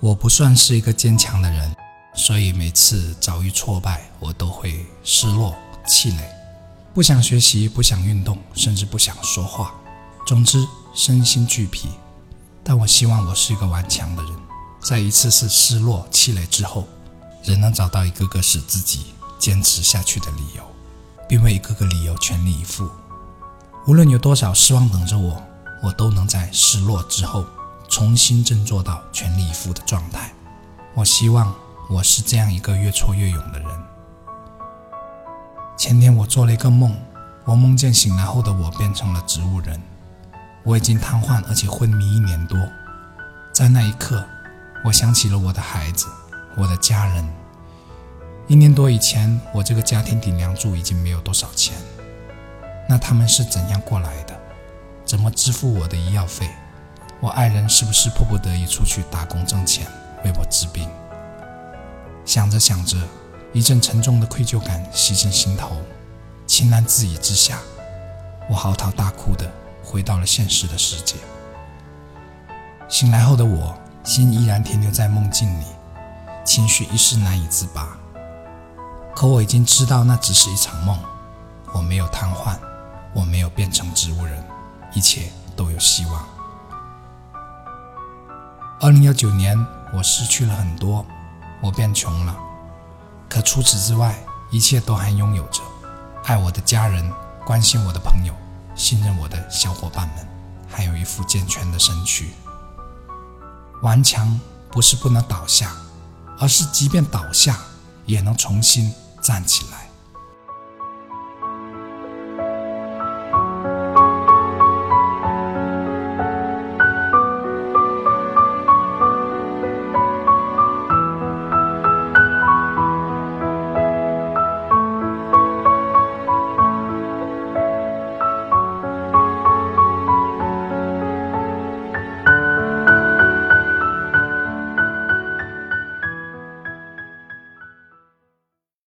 我不算是一个坚强的人，所以每次遭遇挫败，我都会失落、气馁，不想学习，不想运动，甚至不想说话。总之，身心俱疲。但我希望我是一个顽强的人，在一次次失落、气馁之后，仍能找到一个个使自己坚持下去的理由，并为一个个理由全力以赴。无论有多少失望等着我，我都能在失落之后。重新振作到全力以赴的状态。我希望我是这样一个越挫越勇的人。前天我做了一个梦，我梦见醒来后的我变成了植物人，我已经瘫痪而且昏迷一年多。在那一刻，我想起了我的孩子，我的家人。一年多以前，我这个家庭顶梁柱已经没有多少钱，那他们是怎样过来的？怎么支付我的医药费？我爱人是不是迫不得已出去打工挣钱为我治病？想着想着，一阵沉重的愧疚感袭进心头，情难自已之下，我嚎啕大哭的回到了现实的世界。醒来后的我，心依然停留在梦境里，情绪一时难以自拔。可我已经知道那只是一场梦，我没有瘫痪，我没有变成植物人，一切都有希望。二零幺九年，我失去了很多，我变穷了。可除此之外，一切都还拥有着：爱我的家人，关心我的朋友，信任我的小伙伴们，还有一副健全的身躯。顽强不是不能倒下，而是即便倒下，也能重新站起来。